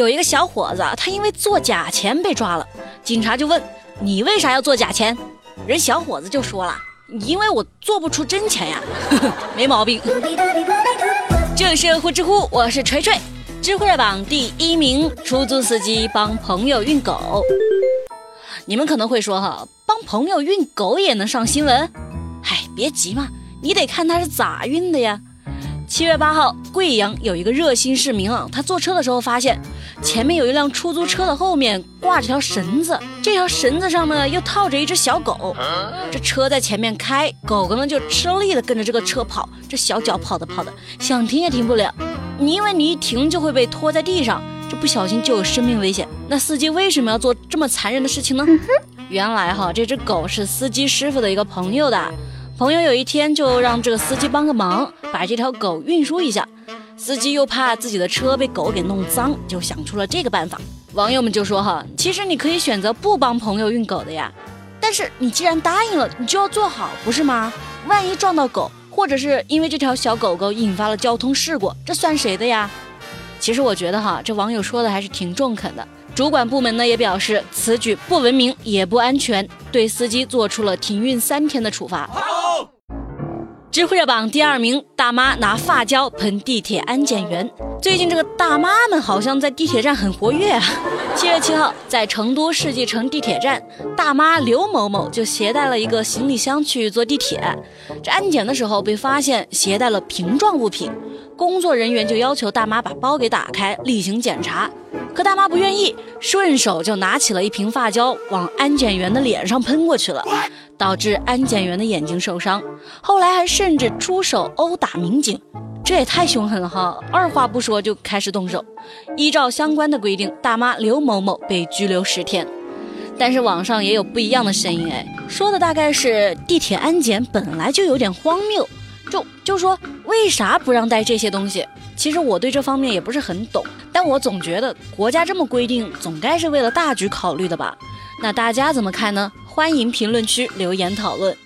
有一个小伙子，他因为做假钱被抓了，警察就问你为啥要做假钱？人小伙子就说了，因为我做不出真钱呀，呵 呵没毛病。这是呼知乎，我是锤锤，知乎热榜第一名，出租司机帮朋友运狗。你们可能会说哈，帮朋友运狗也能上新闻？嗨，别急嘛，你得看他是咋运的呀。七月八号，贵阳有一个热心市民啊，他坐车的时候发现前面有一辆出租车的后面挂着条绳子，这条绳子上呢又套着一只小狗。这车在前面开，狗狗呢就吃力的跟着这个车跑，这小脚跑的跑的，想停也停不了。你因为你一停就会被拖在地上，这不小心就有生命危险。那司机为什么要做这么残忍的事情呢？原来哈，这只狗是司机师傅的一个朋友的。朋友有一天就让这个司机帮个忙，把这条狗运输一下。司机又怕自己的车被狗给弄脏，就想出了这个办法。网友们就说：“哈，其实你可以选择不帮朋友运狗的呀，但是你既然答应了，你就要做好，不是吗？万一撞到狗，或者是因为这条小狗狗引发了交通事故，这算谁的呀？”其实我觉得哈，这网友说的还是挺中肯的。主管部门呢也表示此举不文明也不安全，对司机做出了停运三天的处罚。知乎热榜第二名，大妈拿发胶喷地铁安检员。最近这个大妈们好像在地铁站很活跃啊。七月七号，在成都世纪城地铁站，大妈刘某某就携带了一个行李箱去坐地铁。这安检的时候被发现携带了瓶状物品，工作人员就要求大妈把包给打开，例行检查。可大妈不愿意，顺手就拿起了一瓶发胶往安检员的脸上喷过去了。导致安检员的眼睛受伤，后来还甚至出手殴打民警，这也太凶狠了哈！二话不说就开始动手。依照相关的规定，大妈刘某某被拘留十天。但是网上也有不一样的声音，哎，说的大概是地铁安检本来就有点荒谬，就就说为啥不让带这些东西？其实我对这方面也不是很懂，但我总觉得国家这么规定，总该是为了大局考虑的吧？那大家怎么看呢？欢迎评论区留言讨论。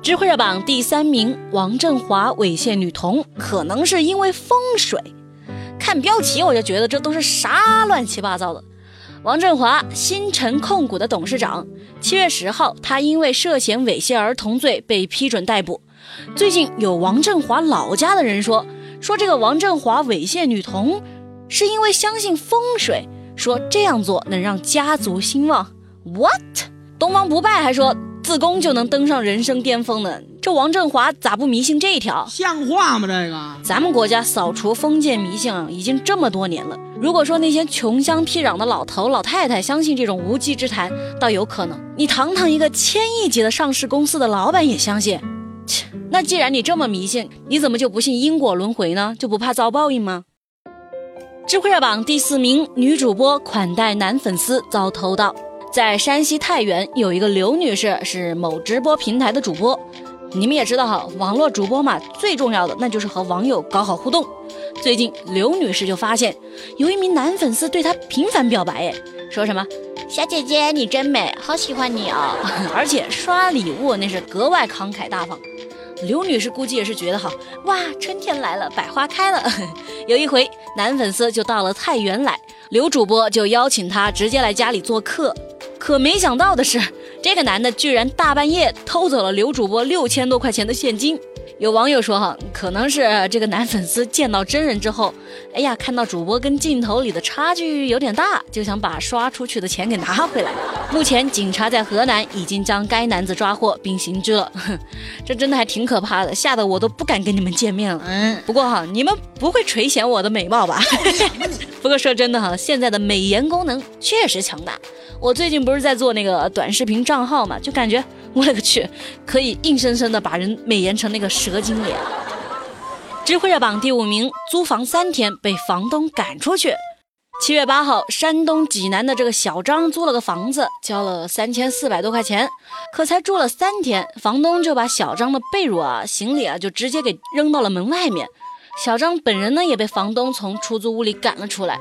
知乎热榜第三名，王振华猥亵女童，可能是因为风水。看标题我就觉得这都是啥乱七八糟的。王振华，新城控股的董事长，七月十号，他因为涉嫌猥亵儿童罪被批准逮捕。最近有王振华老家的人说，说这个王振华猥亵女童，是因为相信风水，说这样做能让家族兴旺。What？东方不败还说自宫就能登上人生巅峰呢，这王振华咋不迷信这一条？像话吗？这个，咱们国家扫除封建迷信已经这么多年了。如果说那些穷乡僻壤的老头老太太相信这种无稽之谈，倒有可能。你堂堂一个千亿级的上市公司的老板也相信？切，那既然你这么迷信，你怎么就不信因果轮回呢？就不怕遭报应吗？知乎热榜第四名，女主播款待男粉丝遭偷盗。在山西太原有一个刘女士，是某直播平台的主播。你们也知道哈，网络主播嘛，最重要的那就是和网友搞好互动。最近刘女士就发现，有一名男粉丝对她频繁表白，哎，说什么“小姐姐你真美，好喜欢你哦”，而且刷礼物那是格外慷慨大方。刘女士估计也是觉得哈，哇，春天来了，百花开了。有一回，男粉丝就到了太原来，刘主播就邀请他直接来家里做客。可没想到的是，这个男的居然大半夜偷走了刘主播六千多块钱的现金。有网友说哈，可能是这个男粉丝见到真人之后，哎呀，看到主播跟镜头里的差距有点大，就想把刷出去的钱给拿回来。目前警察在河南已经将该男子抓获并刑拘了。这真的还挺可怕的，吓得我都不敢跟你们见面了。嗯，不过哈，你们不会垂涎我的美貌吧？不过说真的哈，现在的美颜功能确实强大。我最近不是在做那个短视频账号嘛，就感觉我勒个去，可以硬生生的把人美颜成那个蛇精脸。知乎热榜第五名，租房三天被房东赶出去。七月八号，山东济南的这个小张租了个房子，交了三千四百多块钱，可才住了三天，房东就把小张的被褥啊、行李啊就直接给扔到了门外面。小张本人呢也被房东从出租屋里赶了出来，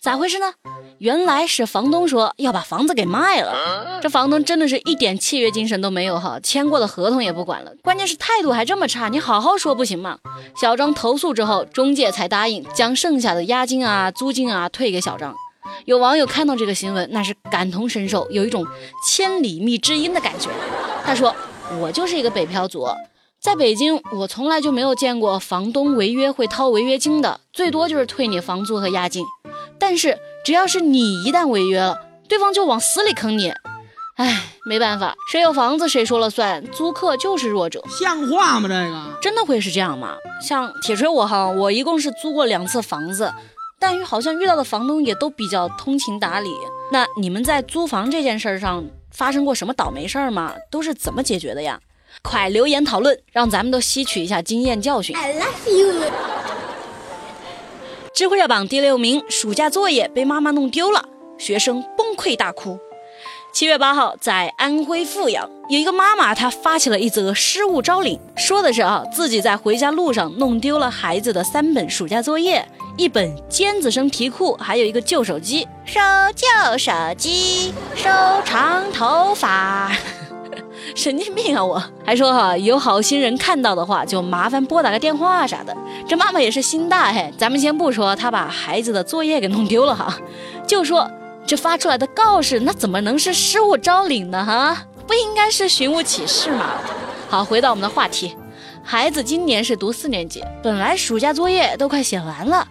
咋回事呢？原来是房东说要把房子给卖了。这房东真的是一点契约精神都没有哈，签过的合同也不管了，关键是态度还这么差，你好好说不行吗？小张投诉之后，中介才答应将剩下的押金啊、租金啊退给小张。有网友看到这个新闻，那是感同身受，有一种千里觅知音的感觉。他说：“我就是一个北漂族。”在北京，我从来就没有见过房东违约会掏违约金的，最多就是退你房租和押金。但是只要是你一旦违约了，对方就往死里坑你。唉，没办法，谁有房子谁说了算，租客就是弱者，像话吗？这个真的会是这样吗？像铁锤我哈，我一共是租过两次房子，但好像遇到的房东也都比较通情达理。那你们在租房这件事上发生过什么倒霉事儿吗？都是怎么解决的呀？快留言讨论，让咱们都吸取一下经验教训。I love you。知乎热榜第六名，暑假作业被妈妈弄丢了，学生崩溃大哭。七月八号，在安徽阜阳，有一个妈妈，她发起了一则失物招领，说的是啊，自己在回家路上弄丢了孩子的三本暑假作业，一本尖子生题库，还有一个旧手机，收旧手机，收长头发。神经病啊！我还说哈，有好心人看到的话，就麻烦拨打个电话啥的。这妈妈也是心大嘿，咱们先不说她把孩子的作业给弄丢了哈，就说这发出来的告示，那怎么能是失物招领呢？哈，不应该是寻物启事吗？好，回到我们的话题，孩子今年是读四年级，本来暑假作业都快写完了，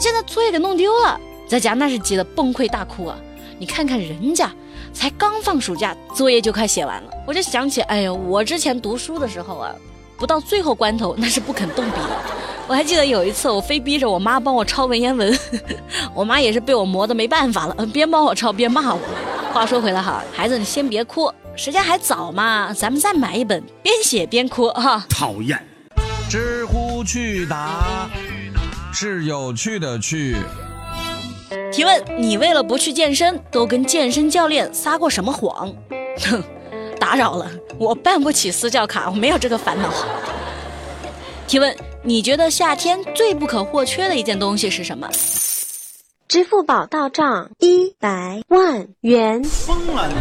现在作业给弄丢了，在家那是急得崩溃大哭啊！你看看人家。才刚放暑假，作业就快写完了，我就想起，哎呦，我之前读书的时候啊，不到最后关头那是不肯动笔的。我还记得有一次，我非逼着我妈帮我抄文言文，我妈也是被我磨得没办法了，边帮我抄边骂我。话说回来哈，孩子你先别哭，时间还早嘛，咱们再买一本，边写边哭哈。讨厌。知乎去答是有趣的去。提问：你为了不去健身，都跟健身教练撒过什么谎？哼，打扰了，我办不起私教卡，我没有这个烦恼。提问：你觉得夏天最不可或缺的一件东西是什么？支付宝到账一百万元。疯了你！